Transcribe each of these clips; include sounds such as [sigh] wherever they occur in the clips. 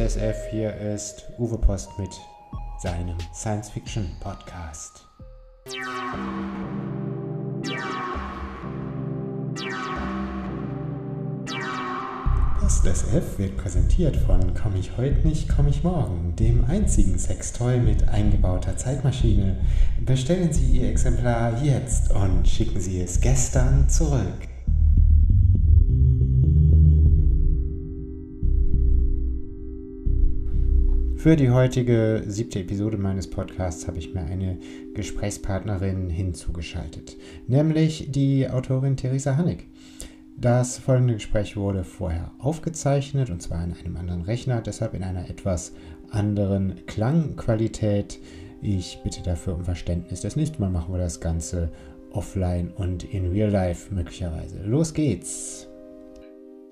SF, hier ist Uwe Post mit seinem Science-Fiction-Podcast. Post SF wird präsentiert von Komm ich heute nicht, komm ich morgen, dem einzigen Sextoy mit eingebauter Zeitmaschine. Bestellen Sie Ihr Exemplar jetzt und schicken Sie es gestern zurück. Für die heutige siebte Episode meines Podcasts habe ich mir eine Gesprächspartnerin hinzugeschaltet, nämlich die Autorin Theresa Hannig. Das folgende Gespräch wurde vorher aufgezeichnet und zwar in einem anderen Rechner, deshalb in einer etwas anderen Klangqualität. Ich bitte dafür um Verständnis. Das nächste Mal machen wir das Ganze offline und in real life möglicherweise. Los geht's!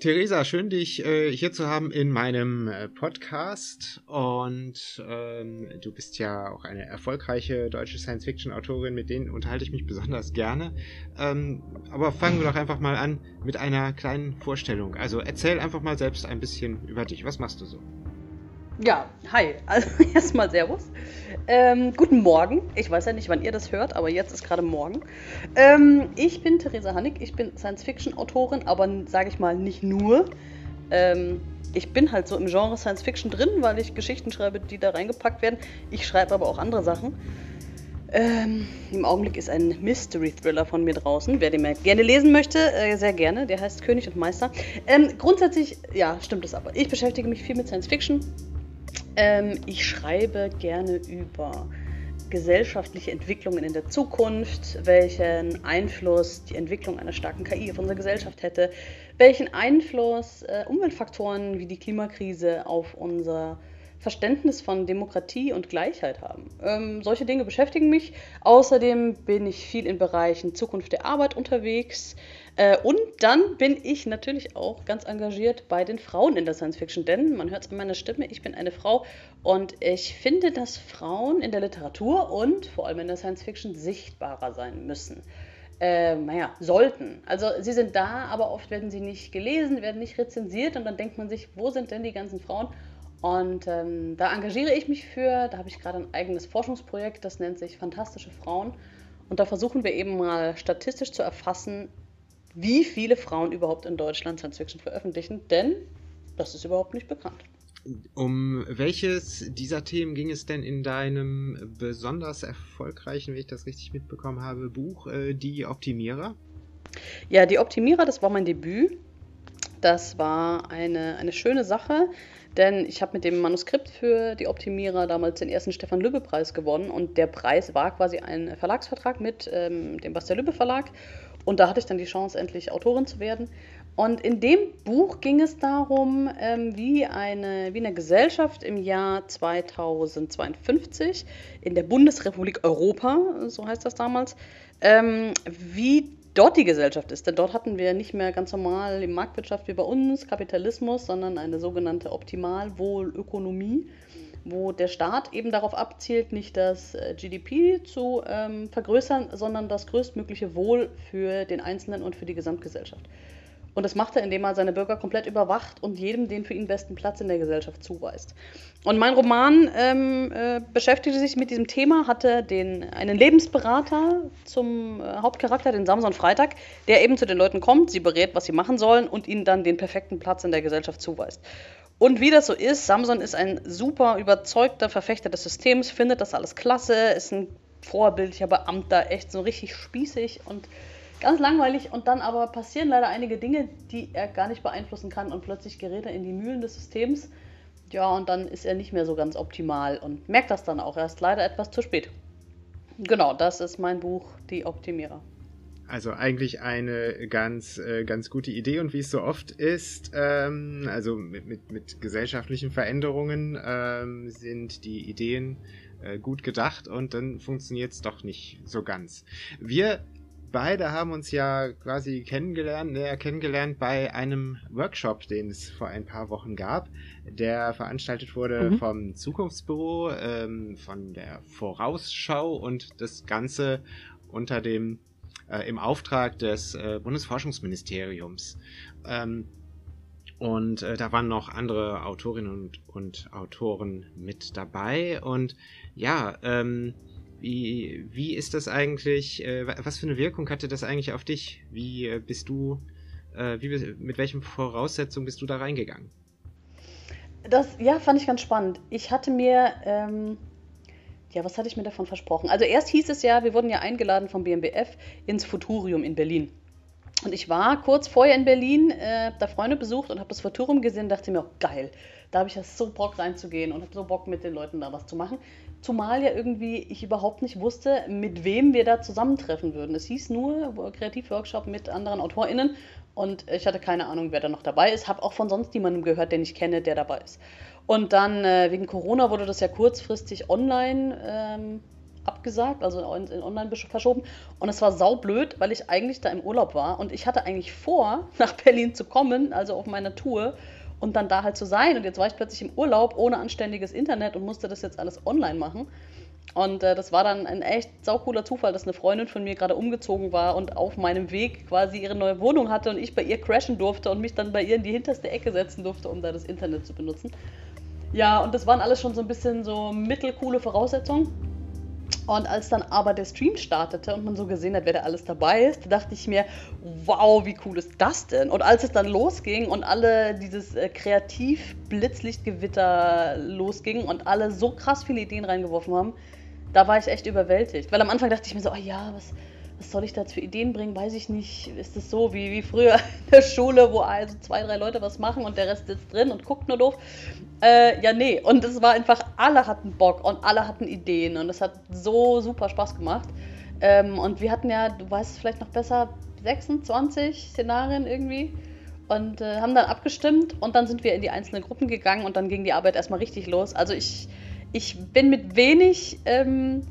Theresa, schön dich äh, hier zu haben in meinem äh, Podcast. Und ähm, du bist ja auch eine erfolgreiche deutsche Science-Fiction-Autorin, mit denen unterhalte ich mich besonders gerne. Ähm, aber fangen wir doch einfach mal an mit einer kleinen Vorstellung. Also erzähl einfach mal selbst ein bisschen über dich. Was machst du so? Ja, hi. Also [laughs] erstmal Servus. Ähm, guten Morgen. Ich weiß ja nicht, wann ihr das hört, aber jetzt ist gerade Morgen. Ähm, ich bin Theresa Hannig. Ich bin Science-Fiction-Autorin, aber sage ich mal nicht nur. Ähm, ich bin halt so im Genre Science-Fiction drin, weil ich Geschichten schreibe, die da reingepackt werden. Ich schreibe aber auch andere Sachen. Ähm, Im Augenblick ist ein Mystery-Thriller von mir draußen. Wer den mal gerne lesen möchte, äh, sehr gerne. Der heißt König und Meister. Ähm, grundsätzlich, ja, stimmt es aber. Ich beschäftige mich viel mit Science-Fiction ähm, ich schreibe gerne über gesellschaftliche Entwicklungen in der Zukunft, welchen Einfluss die Entwicklung einer starken KI auf unsere Gesellschaft hätte, welchen Einfluss äh, Umweltfaktoren wie die Klimakrise auf unser Verständnis von Demokratie und Gleichheit haben. Ähm, solche Dinge beschäftigen mich. Außerdem bin ich viel in Bereichen Zukunft der Arbeit unterwegs. Äh, und dann bin ich natürlich auch ganz engagiert bei den Frauen in der Science Fiction, denn man hört es an meiner Stimme, ich bin eine Frau und ich finde, dass Frauen in der Literatur und vor allem in der Science Fiction sichtbarer sein müssen. Äh, naja, sollten. Also sie sind da, aber oft werden sie nicht gelesen, werden nicht rezensiert und dann denkt man sich, wo sind denn die ganzen Frauen? Und ähm, da engagiere ich mich für. Da habe ich gerade ein eigenes Forschungsprojekt, das nennt sich Fantastische Frauen. Und da versuchen wir eben mal statistisch zu erfassen, wie viele Frauen überhaupt in Deutschland Science Fiction veröffentlichen, denn das ist überhaupt nicht bekannt. Um welches dieser Themen ging es denn in deinem besonders erfolgreichen, wenn ich das richtig mitbekommen habe, Buch äh, Die Optimierer? Ja, Die Optimierer, das war mein Debüt. Das war eine, eine schöne Sache. Denn ich habe mit dem Manuskript für die Optimierer damals den ersten Stefan Lübbe-Preis gewonnen und der Preis war quasi ein Verlagsvertrag mit ähm, dem Bastian Lübbe Verlag. Und da hatte ich dann die Chance, endlich Autorin zu werden. Und in dem Buch ging es darum, ähm, wie, eine, wie eine Gesellschaft im Jahr 2052 in der Bundesrepublik Europa, so heißt das damals, ähm, wie dort die Gesellschaft ist. Denn dort hatten wir nicht mehr ganz normal die Marktwirtschaft wie bei uns, Kapitalismus, sondern eine sogenannte Optimalwohlökonomie, wo der Staat eben darauf abzielt, nicht das äh, GDP zu ähm, vergrößern, sondern das größtmögliche Wohl für den Einzelnen und für die Gesamtgesellschaft. Und das macht er, indem er seine Bürger komplett überwacht und jedem den für ihn besten Platz in der Gesellschaft zuweist. Und mein Roman ähm, äh, beschäftigte sich mit diesem Thema, hatte den, einen Lebensberater zum äh, Hauptcharakter, den Samson Freitag, der eben zu den Leuten kommt, sie berät, was sie machen sollen und ihnen dann den perfekten Platz in der Gesellschaft zuweist. Und wie das so ist, Samson ist ein super überzeugter Verfechter des Systems, findet das alles klasse, ist ein vorbildlicher Beamter, echt so richtig spießig und Ganz langweilig und dann aber passieren leider einige Dinge, die er gar nicht beeinflussen kann und plötzlich gerät er in die Mühlen des Systems. Ja, und dann ist er nicht mehr so ganz optimal und merkt das dann auch erst leider etwas zu spät. Genau, das ist mein Buch Die Optimierer. Also eigentlich eine ganz, äh, ganz gute Idee und wie es so oft ist, ähm, also mit, mit, mit gesellschaftlichen Veränderungen ähm, sind die Ideen äh, gut gedacht und dann funktioniert es doch nicht so ganz. Wir beide haben uns ja quasi kennengelernt, näher kennengelernt bei einem Workshop, den es vor ein paar Wochen gab, der veranstaltet wurde mhm. vom Zukunftsbüro, ähm, von der Vorausschau und das Ganze unter dem äh, im Auftrag des äh, Bundesforschungsministeriums. Ähm, Und äh, da waren noch andere Autorinnen und, und Autoren mit dabei. Und ja, ähm, wie, wie ist das eigentlich, äh, was für eine Wirkung hatte das eigentlich auf dich? Wie äh, bist du, äh, wie, mit welchen Voraussetzungen bist du da reingegangen? Das, ja, fand ich ganz spannend. Ich hatte mir, ähm, ja, was hatte ich mir davon versprochen? Also erst hieß es ja, wir wurden ja eingeladen vom BMBF ins Futurium in Berlin. Und ich war kurz vorher in Berlin, äh, da Freunde besucht und habe das Futurium gesehen und dachte mir, oh, geil, da habe ich ja so Bock reinzugehen und habe so Bock mit den Leuten da was zu machen. Zumal ja irgendwie ich überhaupt nicht wusste, mit wem wir da zusammentreffen würden. Es hieß nur Kreativworkshop mit anderen AutorInnen und ich hatte keine Ahnung, wer da noch dabei ist. Habe auch von sonst niemandem gehört, den ich kenne, der dabei ist. Und dann äh, wegen Corona wurde das ja kurzfristig online ähm, abgesagt, also in, in, online verschoben. Und es war saublöd, weil ich eigentlich da im Urlaub war und ich hatte eigentlich vor, [laughs] nach Berlin zu kommen, also auf meiner Tour und dann da halt zu sein. Und jetzt war ich plötzlich im Urlaub ohne anständiges Internet und musste das jetzt alles online machen. Und äh, das war dann ein echt saucooler Zufall, dass eine Freundin von mir gerade umgezogen war und auf meinem Weg quasi ihre neue Wohnung hatte und ich bei ihr crashen durfte und mich dann bei ihr in die hinterste Ecke setzen durfte, um da das Internet zu benutzen. Ja, und das waren alles schon so ein bisschen so mittelcoole Voraussetzungen. Und als dann aber der Stream startete und man so gesehen hat, wer da alles dabei ist, dachte ich mir, wow, wie cool ist das denn? Und als es dann losging und alle dieses äh, Kreativ-Blitzlichtgewitter losging und alle so krass viele Ideen reingeworfen haben, da war ich echt überwältigt. Weil am Anfang dachte ich mir so, oh ja, was, was soll ich da für Ideen bringen? Weiß ich nicht. Ist es so wie, wie früher in der Schule, wo also zwei, drei Leute was machen und der Rest sitzt drin und guckt nur doof? Äh, ja, nee. Und es war einfach, alle hatten Bock und alle hatten Ideen und es hat so super Spaß gemacht. Ähm, und wir hatten ja, du weißt es vielleicht noch besser, 26 Szenarien irgendwie und äh, haben dann abgestimmt und dann sind wir in die einzelnen Gruppen gegangen und dann ging die Arbeit erstmal richtig los. Also ich, ich bin mit wenig ähm,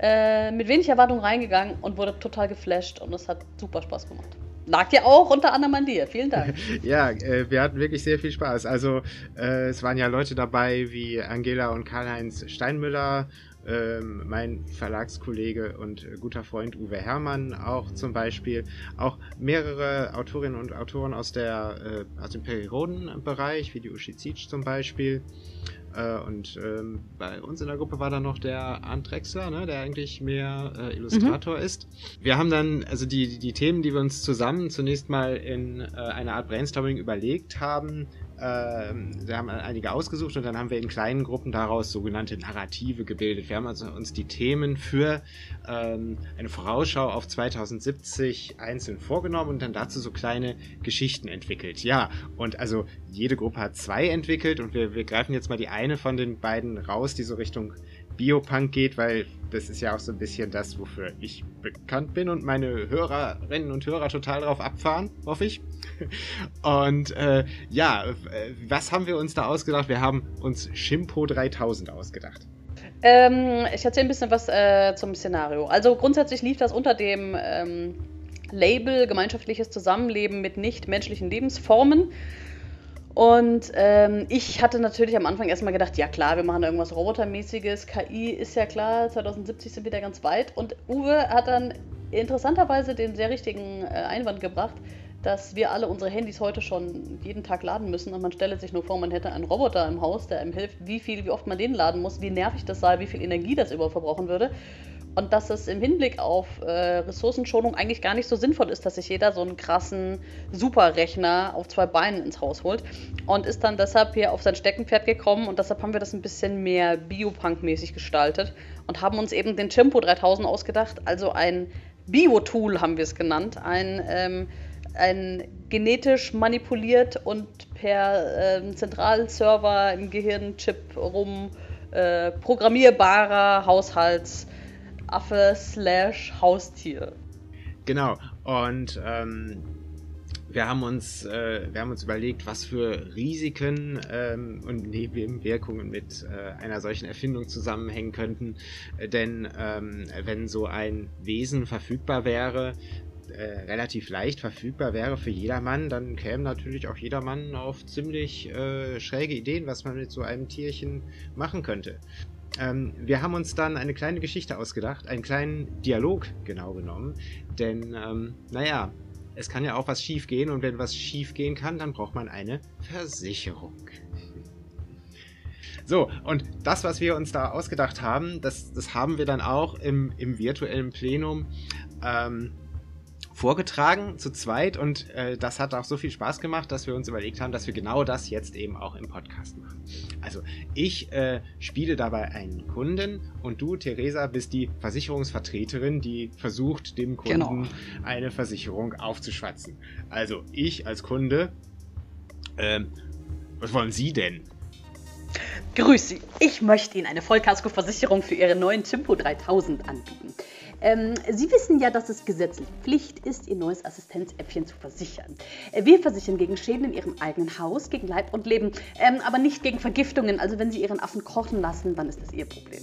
äh, mit wenig Erwartung reingegangen und wurde total geflasht und es hat super Spaß gemacht. Lag ja auch unter anderem an dir. Vielen Dank. [laughs] ja, äh, wir hatten wirklich sehr viel Spaß. Also äh, es waren ja Leute dabei wie Angela und Karl-Heinz Steinmüller, ähm, mein Verlagskollege und guter Freund Uwe Herrmann auch zum Beispiel, auch mehrere Autorinnen und Autoren aus, der, äh, aus dem Periodenbereich, wie die Uschi Zietsch zum Beispiel. Äh, und ähm, bei uns in der Gruppe war dann noch der Arndt Drexler, ne, der eigentlich mehr äh, Illustrator mhm. ist. Wir haben dann, also die, die Themen, die wir uns zusammen zunächst mal in äh, einer Art Brainstorming überlegt haben, ähm, wir haben einige ausgesucht und dann haben wir in kleinen Gruppen daraus sogenannte Narrative gebildet. Wir haben also uns die Themen für ähm, eine Vorausschau auf 2070 einzeln vorgenommen und dann dazu so kleine Geschichten entwickelt. Ja, und also jede Gruppe hat zwei entwickelt und wir, wir greifen jetzt mal die eine von den beiden raus, die so Richtung Biopunk geht, weil das ist ja auch so ein bisschen das, wofür ich bekannt bin und meine Hörerinnen und Hörer total drauf abfahren, hoffe ich. [laughs] Und äh, ja, was haben wir uns da ausgedacht? Wir haben uns Shimpo 3000 ausgedacht. Ähm, ich erzähle ein bisschen was äh, zum Szenario. Also grundsätzlich lief das unter dem ähm, Label gemeinschaftliches Zusammenleben mit nichtmenschlichen Lebensformen. Und ähm, ich hatte natürlich am Anfang erstmal gedacht, ja klar, wir machen irgendwas Robotermäßiges, KI ist ja klar, 2070 sind wir da ganz weit. Und Uwe hat dann interessanterweise den sehr richtigen äh, Einwand gebracht, dass wir alle unsere Handys heute schon jeden Tag laden müssen. Und man stelle sich nur vor, man hätte einen Roboter im Haus, der einem hilft, wie viel, wie oft man den laden muss, wie nervig das sei, wie viel Energie das überhaupt verbrauchen würde und dass es im Hinblick auf äh, Ressourcenschonung eigentlich gar nicht so sinnvoll ist, dass sich jeder so einen krassen Superrechner auf zwei Beinen ins Haus holt und ist dann deshalb hier auf sein Steckenpferd gekommen und deshalb haben wir das ein bisschen mehr Biopunk-mäßig gestaltet und haben uns eben den Chimpo 3000 ausgedacht, also ein Bio-Tool haben wir es genannt, ein, ähm, ein genetisch manipuliert und per äh, Zentralserver im Gehirnchip rum äh, programmierbarer Haushalts- Affe slash Haustier. Genau. Und ähm, wir haben uns, äh, wir haben uns überlegt, was für Risiken ähm, und Nebenwirkungen mit äh, einer solchen Erfindung zusammenhängen könnten. Denn ähm, wenn so ein Wesen verfügbar wäre, äh, relativ leicht verfügbar wäre für jedermann, dann käme natürlich auch jedermann auf ziemlich äh, schräge Ideen, was man mit so einem Tierchen machen könnte. Ähm, wir haben uns dann eine kleine Geschichte ausgedacht, einen kleinen Dialog genau genommen, denn, ähm, naja, es kann ja auch was schief gehen und wenn was schief gehen kann, dann braucht man eine Versicherung. So, und das, was wir uns da ausgedacht haben, das, das haben wir dann auch im, im virtuellen Plenum ähm, vorgetragen zu zweit und äh, das hat auch so viel Spaß gemacht, dass wir uns überlegt haben, dass wir genau das jetzt eben auch im Podcast machen. Also ich äh, spiele dabei einen Kunden und du, Theresa, bist die Versicherungsvertreterin, die versucht, dem Kunden genau. eine Versicherung aufzuschwatzen. Also ich als Kunde, äh, was wollen Sie denn? Grüß Sie. Ich möchte Ihnen eine Vollkaskoversicherung für Ihre neuen Tempo 3000 anbieten. Ähm, Sie wissen ja, dass es gesetzlich Pflicht ist, Ihr neues Assistenzäffchen zu versichern. Äh, wir versichern gegen Schäden in Ihrem eigenen Haus, gegen Leib und Leben, ähm, aber nicht gegen Vergiftungen. Also wenn Sie Ihren Affen kochen lassen, dann ist das Ihr Problem.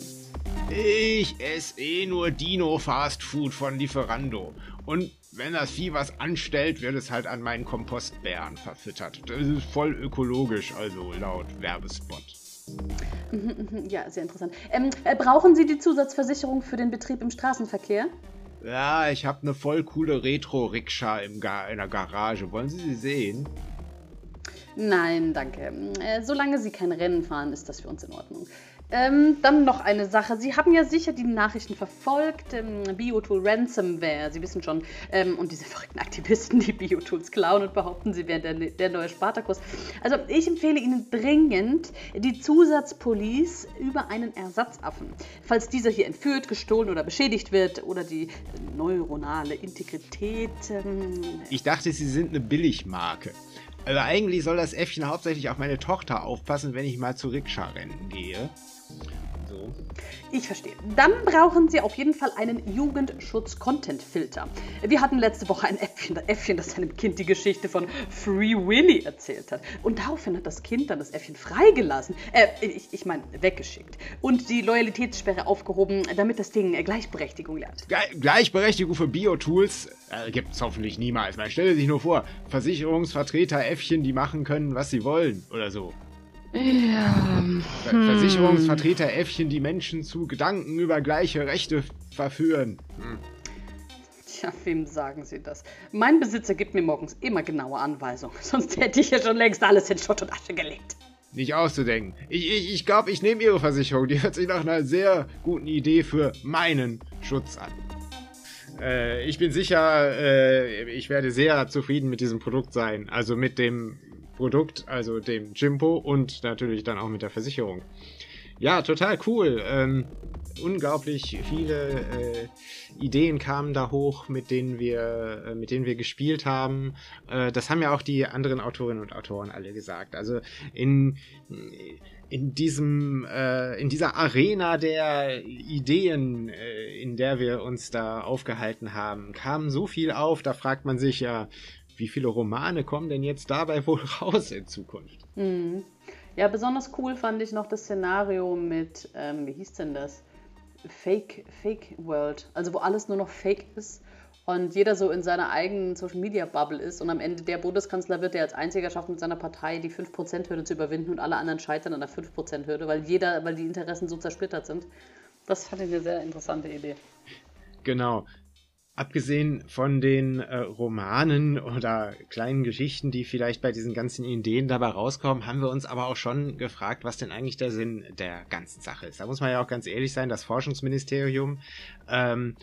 Ich esse eh nur Dino-Fastfood von Lieferando. Und wenn das Vieh was anstellt, wird es halt an meinen Kompostbären verfüttert. Das ist voll ökologisch, also laut Werbespot. Mhm, mhm, ja, sehr interessant. Ähm, äh, brauchen Sie die Zusatzversicherung für den Betrieb im Straßenverkehr? Ja, ich habe eine voll coole Retro-Rikscha in der Garage. Wollen Sie sie sehen? Nein, danke. Äh, solange Sie kein Rennen fahren, ist das für uns in Ordnung. Ähm, dann noch eine Sache. Sie haben ja sicher die Nachrichten verfolgt. Ähm, Biotool Ransomware, Sie wissen schon. Ähm, und diese verrückten Aktivisten, [laughs] die Biotools klauen und behaupten, sie wären der, der neue Spartakus. Also ich empfehle Ihnen dringend die Zusatzpolice über einen Ersatzaffen. Falls dieser hier entführt, gestohlen oder beschädigt wird oder die neuronale Integrität. Ähm, ich dachte, Sie sind eine Billigmarke. Also eigentlich soll das Äffchen hauptsächlich auf meine Tochter aufpassen, wenn ich mal zu Rikscha-Rennen gehe. So. Ich verstehe. Dann brauchen Sie auf jeden Fall einen Jugendschutz-Content-Filter. Wir hatten letzte Woche ein Äffchen, Äffchen, das seinem Kind die Geschichte von Free Willy erzählt hat. Und daraufhin hat das Kind dann das Äffchen freigelassen. Äh, ich, ich meine, weggeschickt. Und die Loyalitätssperre aufgehoben, damit das Ding Gleichberechtigung lernt. Gleichberechtigung für Biotools äh, gibt es hoffentlich niemals. Man stelle sich nur vor, Versicherungsvertreter Äffchen, die machen können, was sie wollen oder so. Ja. Hm. Versicherungsvertreter Äffchen, die Menschen zu Gedanken über gleiche Rechte verführen. Hm. Tja, wem sagen Sie das? Mein Besitzer gibt mir morgens immer genaue Anweisungen. [laughs] Sonst hätte ich ja schon längst alles in Schutt und Asche gelegt. Nicht auszudenken. Ich glaube, ich, ich, glaub, ich nehme Ihre Versicherung. Die hört sich nach einer sehr guten Idee für meinen Schutz an. Äh, ich bin sicher, äh, ich werde sehr zufrieden mit diesem Produkt sein. Also mit dem Produkt, also dem Jimpo und natürlich dann auch mit der Versicherung. Ja, total cool. Ähm, unglaublich viele äh, Ideen kamen da hoch, mit denen wir, äh, mit denen wir gespielt haben. Äh, das haben ja auch die anderen Autorinnen und Autoren alle gesagt. Also in in diesem äh, in dieser Arena der Ideen, äh, in der wir uns da aufgehalten haben, kam so viel auf. Da fragt man sich ja, wie viele Romane kommen denn jetzt dabei wohl [laughs] raus in Zukunft? Mhm. Ja, besonders cool fand ich noch das Szenario mit, ähm, wie hieß denn das? Fake, Fake World. Also wo alles nur noch Fake ist und jeder so in seiner eigenen Social Media Bubble ist und am Ende der Bundeskanzler wird, der als einziger schafft, mit seiner Partei die 5%-Hürde zu überwinden und alle anderen scheitern an der 5%-Hürde, weil jeder, weil die Interessen so zersplittert sind. Das fand ich eine sehr interessante Idee. Genau. Abgesehen von den äh, Romanen oder kleinen Geschichten, die vielleicht bei diesen ganzen Ideen dabei rauskommen, haben wir uns aber auch schon gefragt, was denn eigentlich der Sinn der ganzen Sache ist. Da muss man ja auch ganz ehrlich sein, das Forschungsministerium ähm,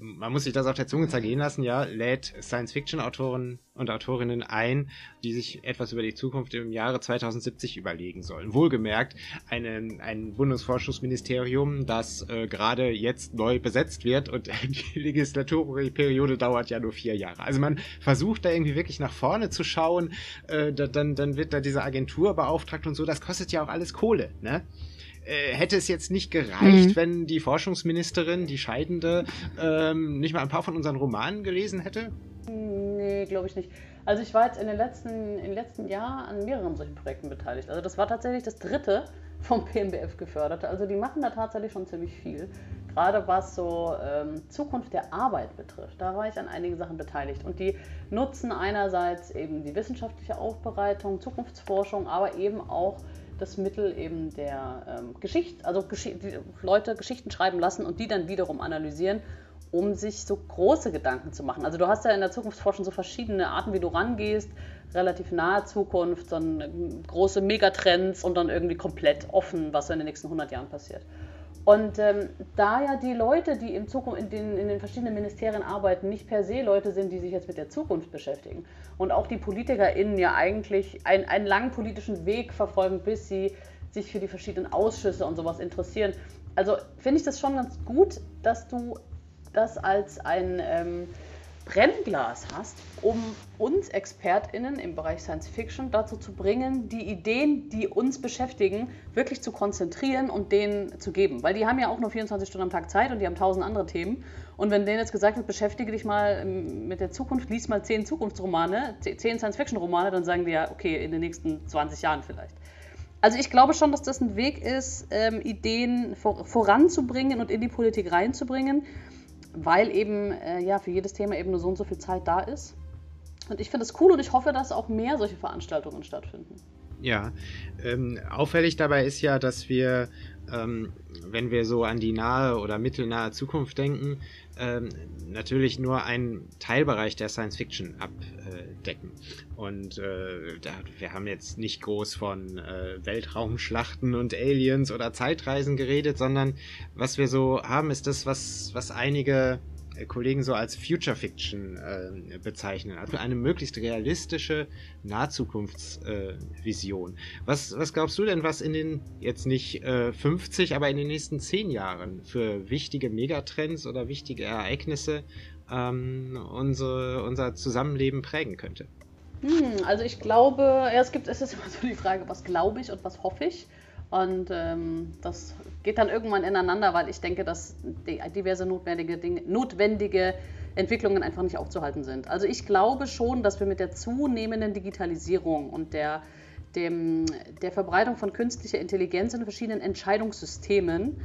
man muss sich das auf der Zunge zergehen lassen, ja, lädt Science-Fiction-Autoren und Autorinnen ein, die sich etwas über die Zukunft im Jahre 2070 überlegen sollen. Wohlgemerkt, eine, ein Bundesforschungsministerium, das äh, gerade jetzt neu besetzt wird und [laughs] die Legislaturperiode dauert ja nur vier Jahre. Also man versucht da irgendwie wirklich nach vorne zu schauen, äh, dann, dann wird da diese Agentur beauftragt und so, das kostet ja auch alles Kohle, ne? Äh, hätte es jetzt nicht gereicht, mhm. wenn die Forschungsministerin, die Scheidende, ähm, nicht mal ein paar von unseren Romanen gelesen hätte? Nee, glaube ich nicht. Also ich war jetzt in den letzten, in den letzten Jahren an mehreren solchen Projekten beteiligt. Also das war tatsächlich das dritte vom PMBF geförderte. Also die machen da tatsächlich schon ziemlich viel. Gerade was so ähm, Zukunft der Arbeit betrifft, da war ich an einigen Sachen beteiligt. Und die nutzen einerseits eben die wissenschaftliche Aufbereitung, Zukunftsforschung, aber eben auch das Mittel eben der ähm, Geschichte, also Gesch Leute Geschichten schreiben lassen und die dann wiederum analysieren um sich so große Gedanken zu machen. Also du hast ja in der Zukunftsforschung so verschiedene Arten, wie du rangehst, relativ nahe Zukunft, dann große Megatrends und dann irgendwie komplett offen, was so in den nächsten 100 Jahren passiert. Und ähm, da ja die Leute, die in, Zukunft, in, den, in den verschiedenen Ministerien arbeiten, nicht per se Leute sind, die sich jetzt mit der Zukunft beschäftigen und auch die PolitikerInnen ja eigentlich ein, einen langen politischen Weg verfolgen, bis sie sich für die verschiedenen Ausschüsse und sowas interessieren. Also finde ich das schon ganz gut, dass du das als ein ähm, Brennglas hast, um uns ExpertInnen im Bereich Science Fiction dazu zu bringen, die Ideen, die uns beschäftigen, wirklich zu konzentrieren und denen zu geben. Weil die haben ja auch nur 24 Stunden am Tag Zeit und die haben tausend andere Themen. Und wenn denen jetzt gesagt wird, beschäftige dich mal ähm, mit der Zukunft, lies mal zehn Zukunftsromane, zehn Science-Fiction-Romane, dann sagen die ja, okay, in den nächsten 20 Jahren vielleicht. Also ich glaube schon, dass das ein Weg ist, ähm, Ideen vor, voranzubringen und in die Politik reinzubringen weil eben äh, ja für jedes Thema eben nur so und so viel Zeit da ist. Und ich finde es cool und ich hoffe, dass auch mehr solche Veranstaltungen stattfinden. Ja, ähm, auffällig dabei ist ja, dass wir, ähm, wenn wir so an die nahe oder mittelnahe Zukunft denken, ähm, natürlich nur einen Teilbereich der Science Fiction abdecken. Und äh, da, wir haben jetzt nicht groß von äh, Weltraumschlachten und Aliens oder Zeitreisen geredet, sondern was wir so haben, ist das, was, was einige Kollegen so als Future Fiction äh, bezeichnen. Also eine möglichst realistische Nahzukunftsvision. Äh, was, was glaubst du denn, was in den jetzt nicht äh, 50, aber in den nächsten 10 Jahren für wichtige Megatrends oder wichtige Ereignisse ähm, unsere, unser Zusammenleben prägen könnte? Hm, also ich glaube, ja, es gibt, es ist immer so die Frage, was glaube ich und was hoffe ich. Und ähm, das geht dann irgendwann ineinander, weil ich denke, dass diverse notwendige, Dinge, notwendige Entwicklungen einfach nicht aufzuhalten sind. Also ich glaube schon, dass wir mit der zunehmenden Digitalisierung und der, dem, der Verbreitung von künstlicher Intelligenz in verschiedenen Entscheidungssystemen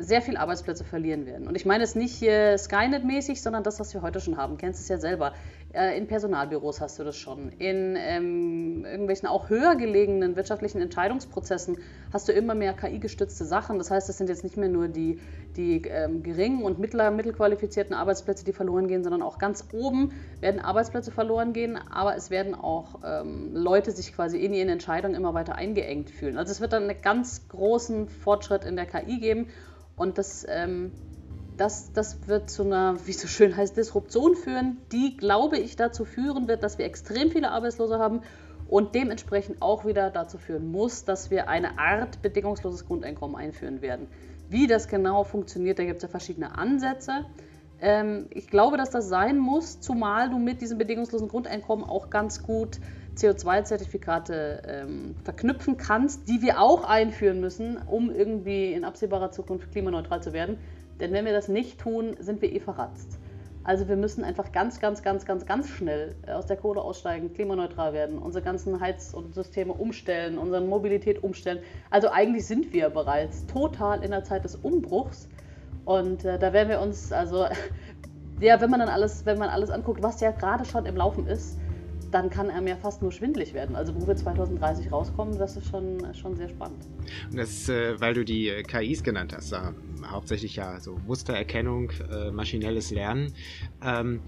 sehr viele Arbeitsplätze verlieren werden. Und ich meine es nicht hier Skynet-mäßig, sondern das, was wir heute schon haben. Kennst es ja selber. Äh, in Personalbüros hast du das schon. In ähm, irgendwelchen auch höher gelegenen wirtschaftlichen Entscheidungsprozessen hast du immer mehr KI-gestützte Sachen. Das heißt, es sind jetzt nicht mehr nur die, die ähm, geringen und mittler, mittelqualifizierten Arbeitsplätze, die verloren gehen, sondern auch ganz oben werden Arbeitsplätze verloren gehen, aber es werden auch ähm, Leute sich quasi in ihren Entscheidungen immer weiter eingeengt fühlen. Also es wird dann einen ganz großen Fortschritt in der KI geben und das ähm, das, das wird zu einer, wie so schön heißt, Disruption führen, die, glaube ich, dazu führen wird, dass wir extrem viele Arbeitslose haben und dementsprechend auch wieder dazu führen muss, dass wir eine Art bedingungsloses Grundeinkommen einführen werden. Wie das genau funktioniert, da gibt es ja verschiedene Ansätze. Ähm, ich glaube, dass das sein muss, zumal du mit diesem bedingungslosen Grundeinkommen auch ganz gut CO2-Zertifikate ähm, verknüpfen kannst, die wir auch einführen müssen, um irgendwie in absehbarer Zukunft klimaneutral zu werden. Denn wenn wir das nicht tun, sind wir eh verratzt. Also wir müssen einfach ganz, ganz, ganz, ganz, ganz schnell äh, aus der Kohle aussteigen, klimaneutral werden, unsere ganzen Heiz- und Systeme umstellen, unsere Mobilität umstellen. Also eigentlich sind wir bereits total in der Zeit des Umbruchs. Und äh, da werden wir uns, also [laughs] ja, wenn man dann alles, wenn man alles anguckt, was ja gerade schon im Laufen ist, dann kann er mir fast nur schwindlig werden. Also wo wir 2030 rauskommen, das ist schon, schon sehr spannend. Und das ist, äh, weil du die äh, KIs genannt hast, äh, hauptsächlich ja so Mustererkennung, äh, maschinelles Lernen. Ähm,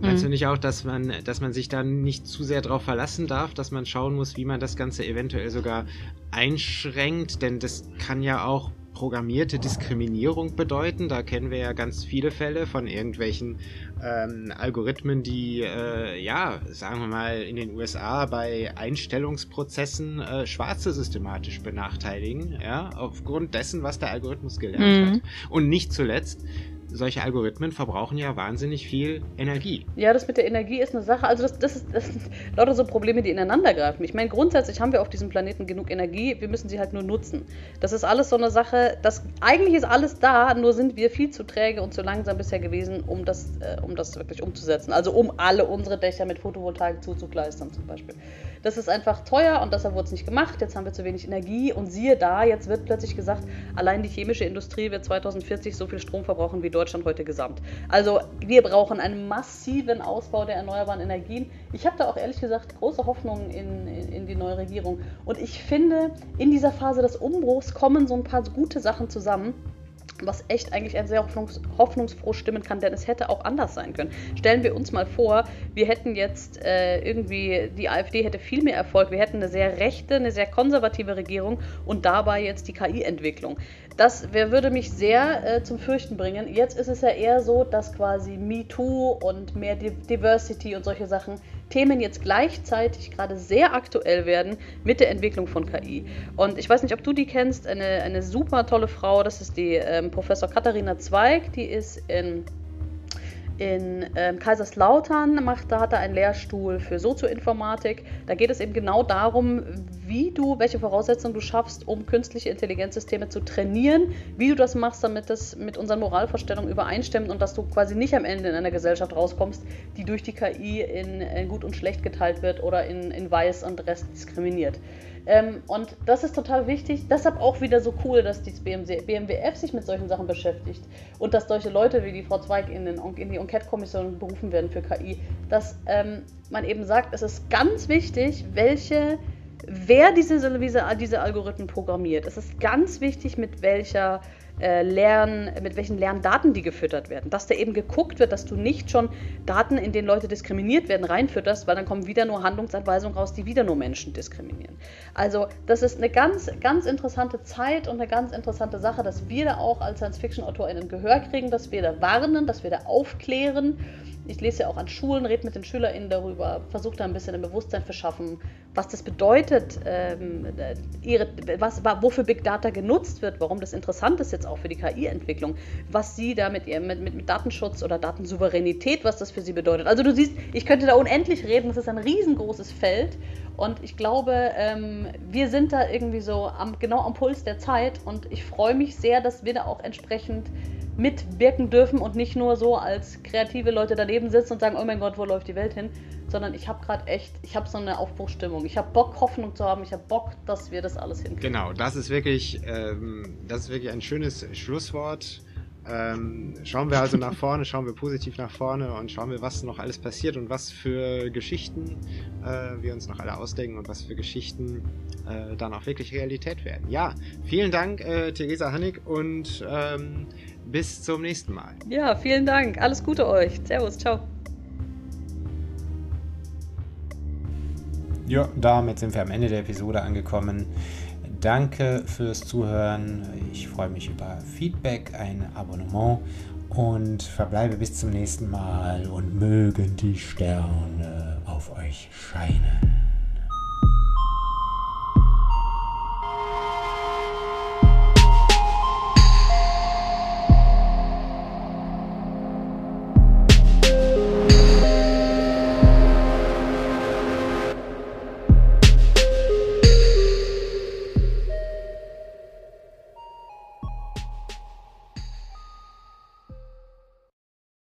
Meinst mhm. du nicht auch, dass man, dass man sich da nicht zu sehr darauf verlassen darf, dass man schauen muss, wie man das Ganze eventuell sogar einschränkt? Denn das kann ja auch programmierte Diskriminierung bedeuten. Da kennen wir ja ganz viele Fälle von irgendwelchen ähm, Algorithmen, die, äh, ja, sagen wir mal, in den USA bei Einstellungsprozessen äh, Schwarze systematisch benachteiligen, ja, aufgrund dessen, was der Algorithmus gelernt mhm. hat. Und nicht zuletzt solche Algorithmen verbrauchen ja wahnsinnig viel Energie. Ja, das mit der Energie ist eine Sache. Also das, das, ist, das sind lauter so Probleme, die ineinander greifen. Ich meine, grundsätzlich haben wir auf diesem Planeten genug Energie, wir müssen sie halt nur nutzen. Das ist alles so eine Sache, das, eigentlich ist alles da, nur sind wir viel zu träge und zu langsam bisher gewesen, um das, äh, um das wirklich umzusetzen. Also um alle unsere Dächer mit Photovoltaik zuzukleistern zum Beispiel. Das ist einfach teuer und deshalb wurde es nicht gemacht. Jetzt haben wir zu wenig Energie und siehe da, jetzt wird plötzlich gesagt, allein die chemische Industrie wird 2040 so viel Strom verbrauchen wie Deutschland heute gesamt. Also wir brauchen einen massiven Ausbau der erneuerbaren Energien. Ich habe da auch ehrlich gesagt große Hoffnungen in, in, in die neue Regierung. Und ich finde, in dieser Phase des Umbruchs kommen so ein paar gute Sachen zusammen. Was echt eigentlich ein sehr hoffnungs hoffnungsfroh stimmen kann, denn es hätte auch anders sein können. Stellen wir uns mal vor, wir hätten jetzt äh, irgendwie, die AfD hätte viel mehr Erfolg, wir hätten eine sehr rechte, eine sehr konservative Regierung und dabei jetzt die KI-Entwicklung. Das wer würde mich sehr äh, zum Fürchten bringen. Jetzt ist es ja eher so, dass quasi MeToo und mehr Diversity und solche Sachen Themen jetzt gleichzeitig gerade sehr aktuell werden mit der Entwicklung von KI. Und ich weiß nicht, ob du die kennst, eine, eine super tolle Frau, das ist die ähm, Professor Katharina Zweig, die ist in in ähm, Kaiserslautern macht, da hat er einen Lehrstuhl für Sozioinformatik. Da geht es eben genau darum, wie du, welche Voraussetzungen du schaffst, um künstliche Intelligenzsysteme zu trainieren, wie du das machst, damit das mit unseren Moralvorstellungen übereinstimmt und dass du quasi nicht am Ende in einer Gesellschaft rauskommst, die durch die KI in, in gut und schlecht geteilt wird oder in, in weiß und Rest diskriminiert. Ähm, und das ist total wichtig. Deshalb auch wieder so cool, dass die BMWF sich mit solchen Sachen beschäftigt und dass solche Leute wie die Frau Zweig in, den, in die Enquete-Kommission berufen werden für KI. Dass ähm, man eben sagt, es ist ganz wichtig, welche wer diese, diese, diese Algorithmen programmiert. Es ist ganz wichtig, mit welcher äh, Lern, mit welchen Lerndaten die gefüttert werden. Dass da eben geguckt wird, dass du nicht schon Daten, in denen Leute diskriminiert werden, reinfütterst, weil dann kommen wieder nur Handlungsanweisungen raus, die wieder nur Menschen diskriminieren. Also das ist eine ganz, ganz interessante Zeit und eine ganz interessante Sache, dass wir da auch als Science-Fiction-AutorInnen Gehör kriegen, dass wir da warnen, dass wir da aufklären ich lese ja auch an Schulen, rede mit den SchülerInnen darüber, versuche da ein bisschen ein Bewusstsein für schaffen, was das bedeutet, ähm, ihre, was, wofür Big Data genutzt wird, warum das interessant ist jetzt auch für die KI-Entwicklung, was sie da mit, ihrem, mit, mit Datenschutz oder Datensouveränität, was das für sie bedeutet. Also du siehst, ich könnte da unendlich reden, das ist ein riesengroßes Feld und ich glaube, ähm, wir sind da irgendwie so am, genau am Puls der Zeit und ich freue mich sehr, dass wir da auch entsprechend mitwirken dürfen und nicht nur so als kreative Leute daneben sitzen und sagen, oh mein Gott, wo läuft die Welt hin? Sondern ich habe gerade echt, ich habe so eine Aufbruchstimmung. Ich habe Bock, Hoffnung zu haben. Ich habe Bock, dass wir das alles hinkriegen. Genau, das ist wirklich, ähm, das ist wirklich ein schönes Schlusswort. Ähm, schauen wir also nach vorne, schauen wir positiv nach vorne und schauen wir, was noch alles passiert und was für Geschichten äh, wir uns noch alle ausdenken und was für Geschichten äh, dann auch wirklich Realität werden. Ja, vielen Dank, äh, Theresa Hannig und ähm, bis zum nächsten Mal. Ja, vielen Dank. Alles Gute euch. Servus, ciao. Ja, damit sind wir am Ende der Episode angekommen. Danke fürs Zuhören. Ich freue mich über Feedback, ein Abonnement und verbleibe bis zum nächsten Mal und mögen die Sterne auf euch scheinen.